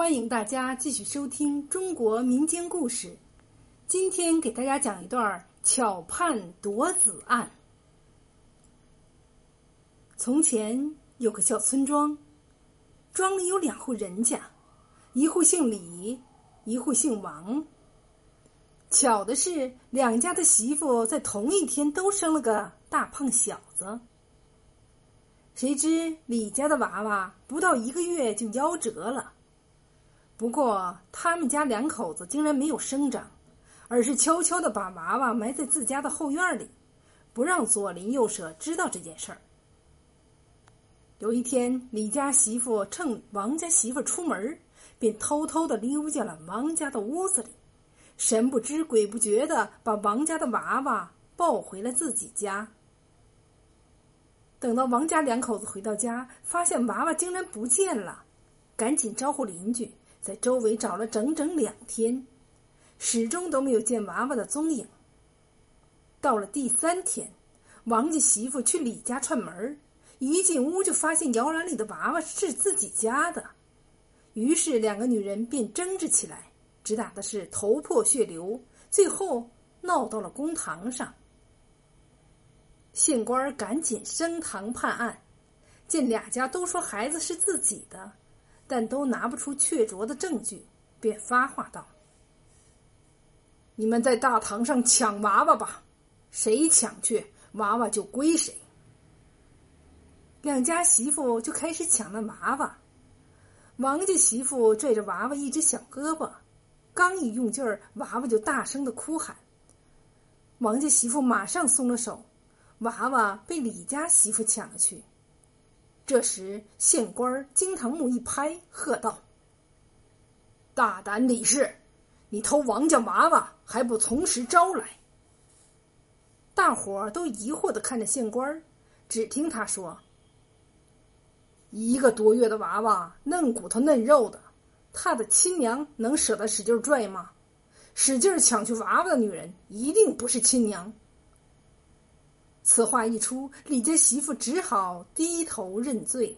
欢迎大家继续收听中国民间故事。今天给大家讲一段巧判夺子案。从前有个小村庄，庄里有两户人家，一户姓李，一户姓王。巧的是，两家的媳妇在同一天都生了个大胖小子。谁知李家的娃娃不到一个月就夭折了。不过，他们家两口子竟然没有生长，而是悄悄的把娃娃埋在自家的后院里，不让左邻右舍知道这件事儿。有一天，李家媳妇趁王家媳妇出门，便偷偷的溜进了王家的屋子里，神不知鬼不觉的把王家的娃娃抱回了自己家。等到王家两口子回到家，发现娃娃竟然不见了，赶紧招呼邻居。在周围找了整整两天，始终都没有见娃娃的踪影。到了第三天，王家媳妇去李家串门一进屋就发现摇篮里的娃娃是自己家的，于是两个女人便争执起来，只打的是头破血流，最后闹到了公堂上。县官赶紧升堂判案，见俩家都说孩子是自己的。但都拿不出确凿的证据，便发话道：“你们在大堂上抢娃娃吧，谁抢去娃娃就归谁。”两家媳妇就开始抢那娃娃。王家媳妇拽着娃娃一只小胳膊，刚一用劲儿，娃娃就大声的哭喊。王家媳妇马上松了手，娃娃被李家媳妇抢了去。这时，县官金堂木一拍，喝道：“大胆李氏，你偷王家娃娃还不从实招来！”大伙儿都疑惑的看着县官只听他说：“一个多月的娃娃，嫩骨头嫩肉的，他的亲娘能舍得使劲拽吗？使劲抢去娃娃的女人，一定不是亲娘。”此话一出，李家媳妇只好低头认罪。